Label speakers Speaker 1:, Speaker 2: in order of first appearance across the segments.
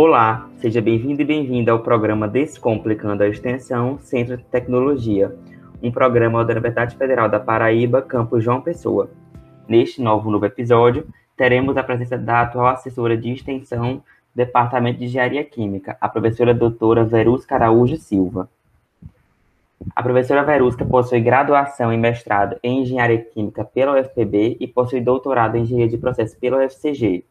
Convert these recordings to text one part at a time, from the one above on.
Speaker 1: Olá, seja bem-vindo e bem-vinda ao programa Descomplicando a Extensão Centro de Tecnologia, um programa da Universidade Federal da Paraíba, campus João Pessoa. Neste novo novo episódio, teremos a presença da atual assessora de extensão Departamento de Engenharia Química, a professora doutora Verusca Araújo Silva. A professora Verusca possui graduação e mestrado em Engenharia Química pela UFPB e possui doutorado em Engenharia de Processos pela UFCG,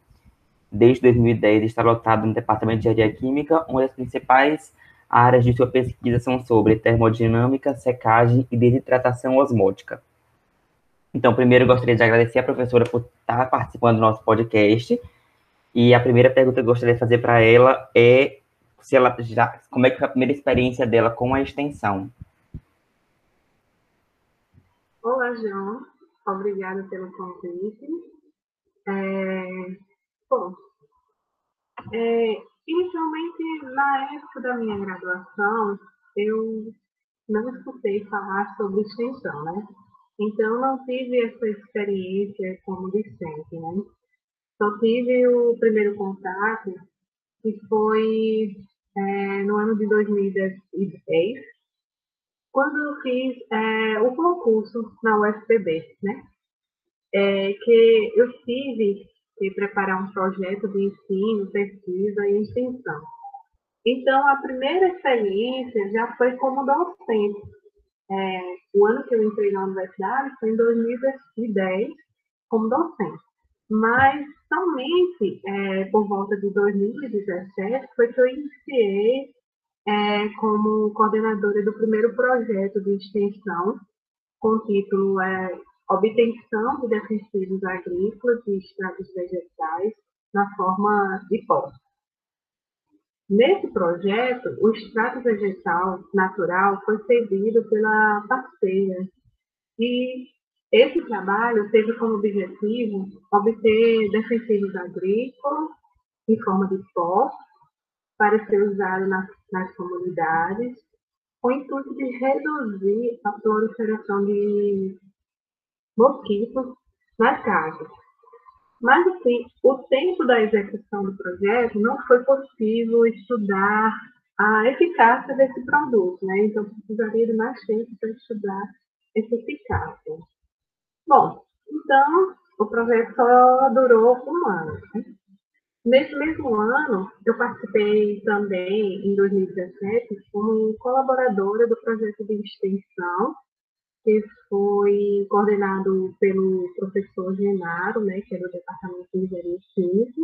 Speaker 1: Desde 2010 está lotado no Departamento de Engenharia Química, onde as principais áreas de sua pesquisa são sobre termodinâmica, secagem e desidratação osmótica. Então, primeiro gostaria de agradecer a professora por estar participando do nosso podcast. E a primeira pergunta que eu gostaria de fazer para ela é se ela já, como é que foi a primeira experiência dela com a extensão?
Speaker 2: Olá, João. Obrigada pelo convite. É, Bom, é, inicialmente, na época da minha graduação, eu não escutei falar sobre extensão, né? Então, não tive essa experiência como discente, né? Só tive o primeiro contato, que foi é, no ano de 2010, quando eu fiz é, o concurso na UFPB, né? É, que eu tive e preparar um projeto de ensino, pesquisa e extensão. Então, a primeira experiência já foi como docente. É, o ano que eu entrei na universidade foi em 2010, como docente. Mas somente é, por volta de 2017 foi que eu iniciei é, como coordenadora do primeiro projeto de extensão, com o título é, obtenção de defensivos agrícolas e extratos vegetais na forma de pó. Nesse projeto, o extrato vegetal natural foi cedido pela parceira e esse trabalho teve como objetivo obter defensivos agrícolas em forma de pó para ser usado nas, nas comunidades, com o intuito de reduzir a proliferação de mosquitos nas casas. Mas, assim, o tempo da execução do projeto não foi possível estudar a eficácia desse produto, né? Então, precisaria de mais tempo para estudar essa eficácia. Bom, então, o projeto só durou um ano. Né? Nesse mesmo ano, eu participei também, em 2017, como colaboradora do projeto de extensão que foi coordenado pelo professor Genaro, né, que é do Departamento de Engenharia Química.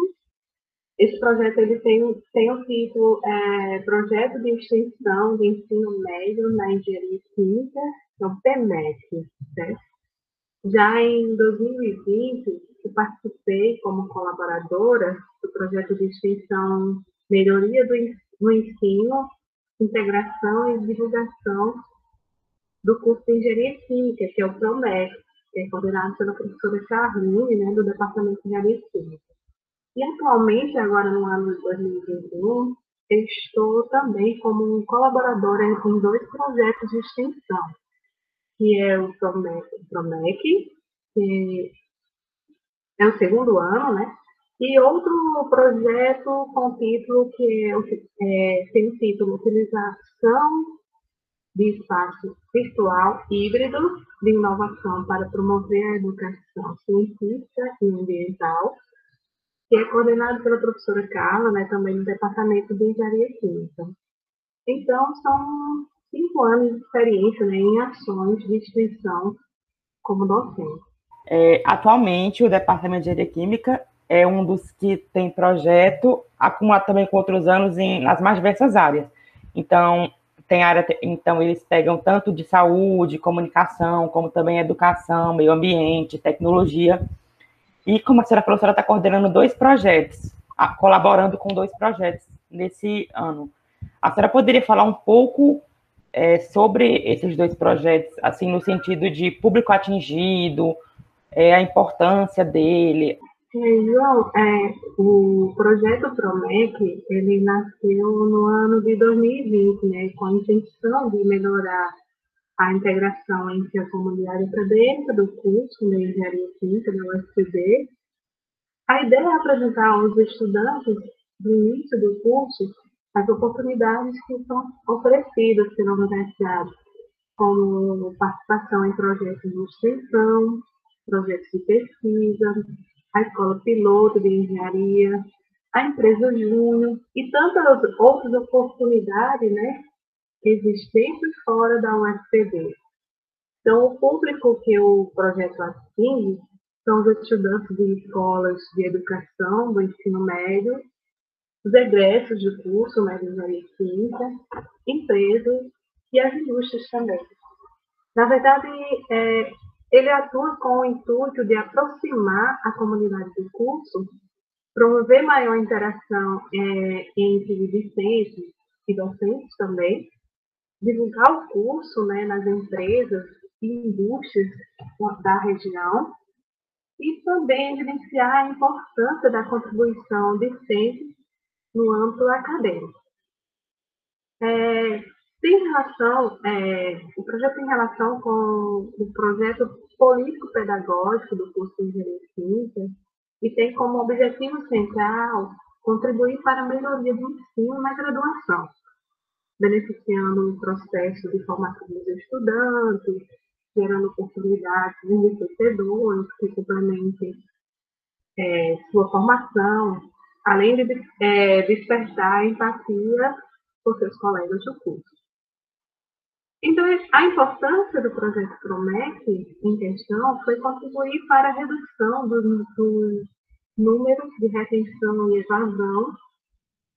Speaker 2: Esse projeto ele tem, tem o título é, Projeto de Extensão de Ensino Médio na Engenharia Química, é o PEMEC. Certo? Já em 2020, eu participei como colaboradora do projeto de extensão Melhoria do, do Ensino, Integração e Divulgação do curso de Engenharia Química, que é o PROMEC, que é coordenado pela professora Charline, né, do Departamento de Engenharia Química. E atualmente, agora no ano de 2021, estou também como colaboradora em dois projetos de extensão, que é o PROMEC, PROMEC que é o segundo ano, né? E outro projeto com título que é, é, tem o título Utilização de espaço virtual híbrido de inovação para promover a educação científica e ambiental, que é coordenado pela professora Carla, né, também no Departamento de Engenharia Química. Então, são cinco anos de experiência né, em ações de extensão como docente.
Speaker 1: É, atualmente, o Departamento de Engenharia Química é um dos que tem projeto, acumulado também com outros anos em, nas mais diversas áreas. Então, tem área, então eles pegam tanto de saúde, comunicação, como também educação, meio ambiente, tecnologia. E como a senhora falou, a senhora está coordenando dois projetos, colaborando com dois projetos nesse ano. A senhora poderia falar um pouco é, sobre esses dois projetos, assim, no sentido de público atingido, é, a importância dele,
Speaker 2: João, é, o projeto Promec, ele nasceu no ano de 2020, né, com a intenção de melhorar a integração entre a comunidade acadêmica do curso de Engenharia Química da UFCB. A ideia é apresentar aos estudantes do início do curso, as oportunidades que são oferecidas pela universidade, como participação em projetos de extensão, projetos de pesquisa, a escola piloto de engenharia, a empresa júnior e tantas outras oportunidades né, existentes fora da UFPB. Então, o público que o projeto atinge são os estudantes de escolas de educação do ensino médio, os egressos de curso né, de engenharia química, empresas e as indústrias também. Na verdade, é, ele atua com o intuito de aproximar a comunidade do curso, promover maior interação é, entre discentes e docentes também, divulgar o curso né, nas empresas e indústrias da região e também evidenciar a importância da contribuição discente no âmbito acadêmico. É, tem relação, é, o projeto tem relação com o projeto político-pedagógico do curso de Engenharia Química e tem como objetivo central contribuir para a melhoria do ensino na graduação, beneficiando o processo de formação dos estudantes, gerando oportunidades enriquecedoras que complementem é, sua formação, além de é, despertar empatia por seus colegas do curso. Então, a importância do projeto Promete em questão foi contribuir para a redução dos do números de retenção e evasão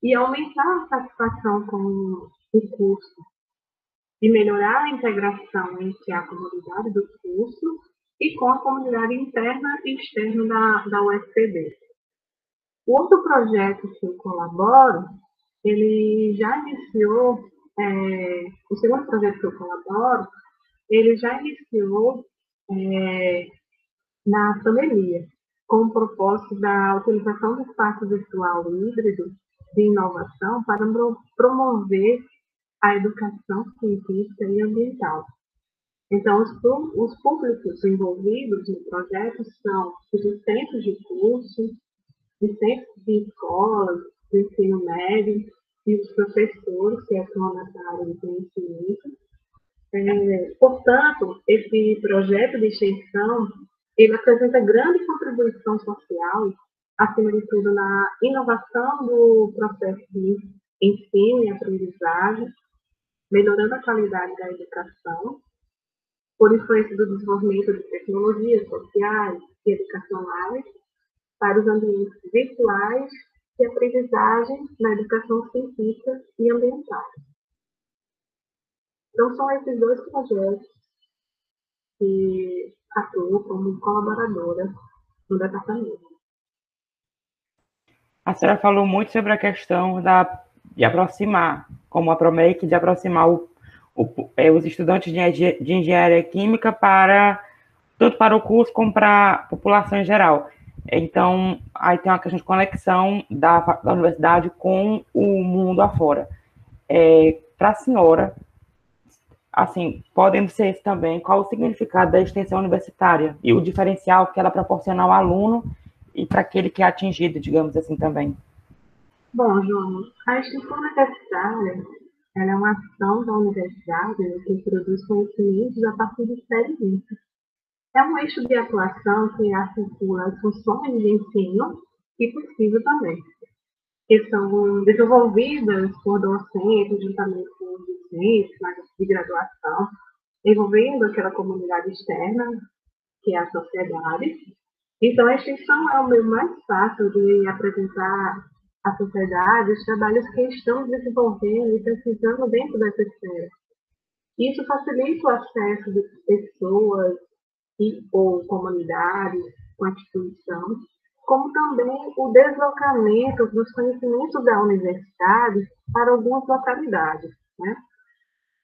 Speaker 2: e aumentar a satisfação com o curso, e melhorar a integração entre a comunidade do curso e com a comunidade interna e externa da, da UFPB. O outro projeto que eu colaboro, ele já iniciou, é, o segundo projeto que eu colaboro, ele já iniciou é, na pandemia, com o propósito da utilização do espaço virtual híbrido de inovação para promover a educação científica e ambiental. Então, os, os públicos envolvidos no projeto são os discentes de curso, discentes de escolas, do ensino médio e os professores que atuam nessa área de conhecimento. É, portanto, esse projeto de extensão ele apresenta grande contribuição social, acima de tudo na inovação do processo de ensino e aprendizagem, melhorando a qualidade da educação, por influência do desenvolvimento de tecnologias sociais e educacionais para os ambientes virtuais e aprendizagem na educação científica e ambiental. Então, são esses dois projetos que atuo como colaboradora no departamento.
Speaker 1: A senhora falou muito sobre a questão da, de aproximar como a Promec, de aproximar o, o, é, os estudantes de, de, engenharia química para tanto para o curso como para a população em geral. Então, aí tem uma questão de conexão da, da universidade com o mundo afora. É, para a senhora, assim, podendo ser também, qual o significado da extensão universitária e o diferencial que ela proporciona ao aluno e para aquele que é atingido, digamos assim, também?
Speaker 2: Bom, João, a extensão universitária ela é uma ação da universidade que produz conhecimentos a partir de experiências. É um eixo de atuação que articula as funções de ensino e pesquisa também, que são desenvolvidas por docentes, juntamente com os docentes de graduação, envolvendo aquela comunidade externa, que é a sociedade. Então, a extensão é o meio mais fácil de apresentar a sociedade os trabalhos que estamos desenvolvendo e precisando dentro dessa esfera. Isso facilita o acesso de pessoas e ou comunidades com a instituição, como também o deslocamento dos conhecimentos da universidade para algumas localidades. Né?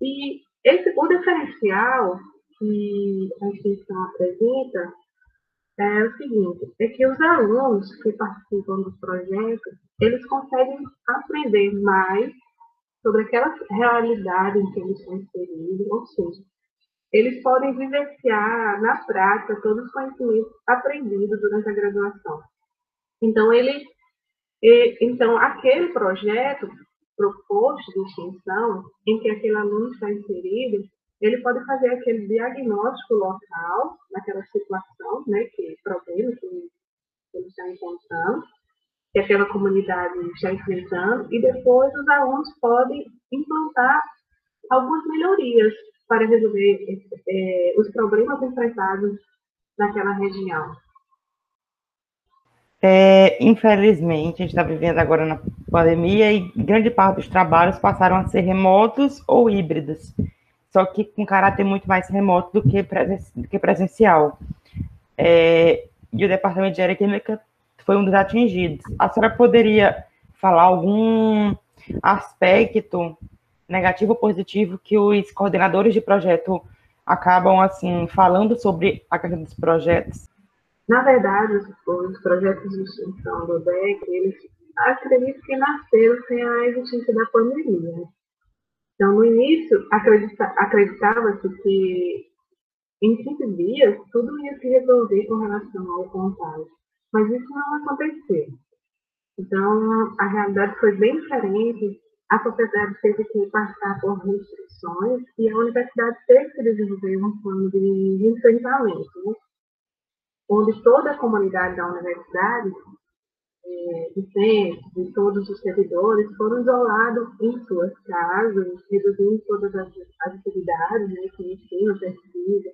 Speaker 2: E esse, o diferencial que a instituição apresenta é o seguinte, é que os alunos que participam do projeto, eles conseguem aprender mais sobre aquela realidade em que eles estão inseridos, ou seja, eles podem vivenciar na prática todos os conhecimentos aprendidos durante a graduação. Então, ele, E, então, aquele projeto proposto de extensão, em que aquele aluno está inserido, ele pode fazer aquele diagnóstico local, naquela situação, né, que problema que ele está encontrando, que aquela comunidade está enfrentando, e depois os alunos podem implantar algumas melhorias para resolver é, os problemas enfrentados naquela região.
Speaker 1: É, infelizmente, a gente está vivendo agora na pandemia e grande parte dos trabalhos passaram a ser remotos ou híbridos, só que com caráter muito mais remoto do que, presen do que presencial. É, e o Departamento de Química foi um dos atingidos. A senhora poderia falar algum aspecto negativo ou positivo que os coordenadores de projeto acabam assim falando sobre a questão dos projetos?
Speaker 2: Na verdade, os, os projetos de extinção do DEC, eles acredito que nasceram sem a existência da pandemia. Então, no início, acreditava-se que em 15 dias tudo ia se resolver com relação ao contágio, mas isso não aconteceu. Então, a realidade foi bem diferente, a sociedade teve que passar por restrições e a universidade teve que desenvolver um plano de enfrentamento. Né? onde toda a comunidade da universidade, é, docentes e todos os servidores foram isolados em suas casas, reduzindo todas as, atividades, né, que ensino, pesquisa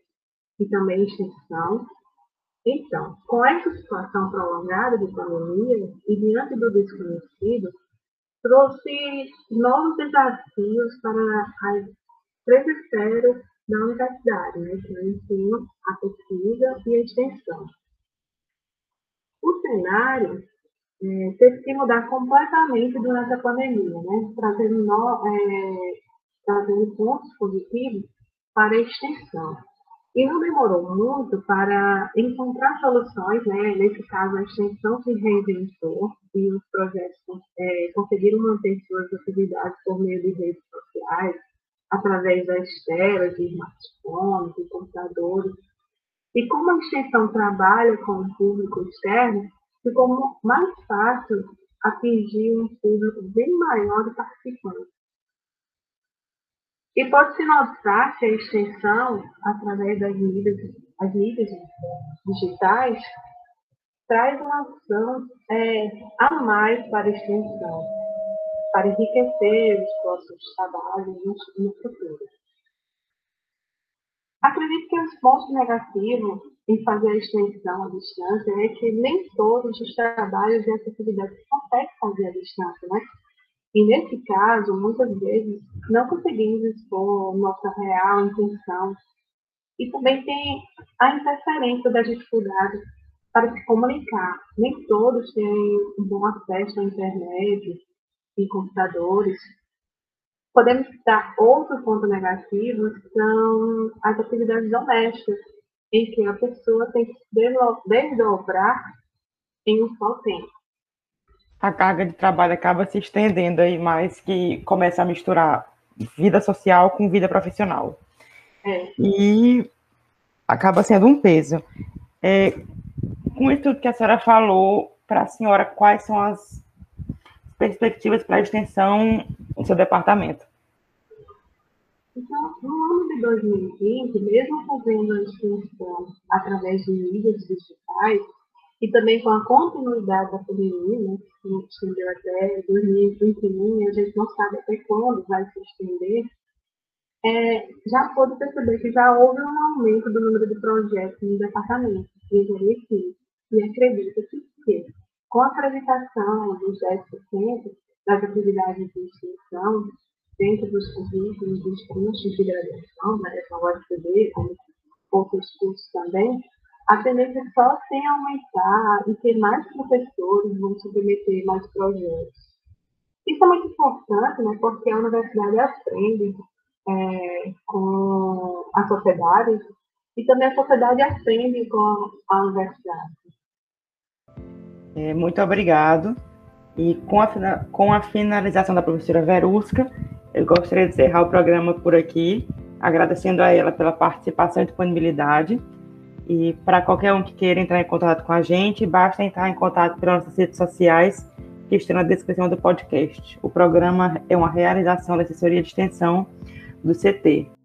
Speaker 2: e também extensão. Então, com essa situação prolongada de pandemia e diante do desconhecido, trouxe novos desafios para as três esferas da universidade, né, que é o ensino, a pesquisa e a extensão. O cenário é, teve que mudar completamente durante a pandemia, né, trazendo, no, é, trazendo pontos positivos para a extensão. E não demorou muito para encontrar soluções, né? nesse caso a extensão se reinventou e os projetos é, conseguiram manter suas atividades por meio de redes sociais, através das telas, de smartphones, de computadores. E como a extensão trabalha com o público externo, ficou mais fácil atingir um público bem maior de participantes. E pode-se notar que a extensão, através das mídias, as mídias digitais, traz uma ação é, a mais para a extensão para enriquecer os próximos trabalhos no futuro. Acredito que os pontos negativos em fazer a extensão à distância é que nem todos os trabalhos e atividades conseguem fazer à distância, né? E nesse caso, muitas vezes, não conseguimos expor nossa real intenção. E também tem a interferência das dificuldades para se comunicar. Nem todos têm um bom acesso à internet, em computadores. Podemos citar outro ponto negativo, são as atividades domésticas, em que a pessoa tem que se desdobrar em um só tempo.
Speaker 1: A carga de trabalho acaba se estendendo aí mais, que começa a misturar vida social com vida profissional.
Speaker 2: É.
Speaker 1: E acaba sendo um peso. É, com isso tudo que a senhora falou, para a senhora, quais são as perspectivas para a extensão no seu departamento?
Speaker 2: Então, no ano de 2020, mesmo fazendo a extensão através de mídias digitais, e também com a continuidade da pandemia, né, que se estendeu até 2021, e a gente não sabe até quando vai se estender, é, já pôde perceber que já houve um aumento do número de projetos no departamento de engenharia química. E acredita-se que com a acreditação dos 10% das atividades de extensão dentro dos currículos dos cursos de graduação, né, da como outros cursos também, a tendência só tem a aumentar e que mais professores vão submeter mais projetos. Isso é muito importante, né, porque a universidade aprende é, com a sociedade e também a sociedade aprende com a universidade.
Speaker 1: É, muito obrigado. E com a, com a finalização da professora Verusca, eu gostaria de encerrar o programa por aqui, agradecendo a ela pela participação e disponibilidade. E para qualquer um que queira entrar em contato com a gente, basta entrar em contato pelas nossas redes sociais que estão na descrição do podcast. O programa é uma realização da assessoria de extensão do CT.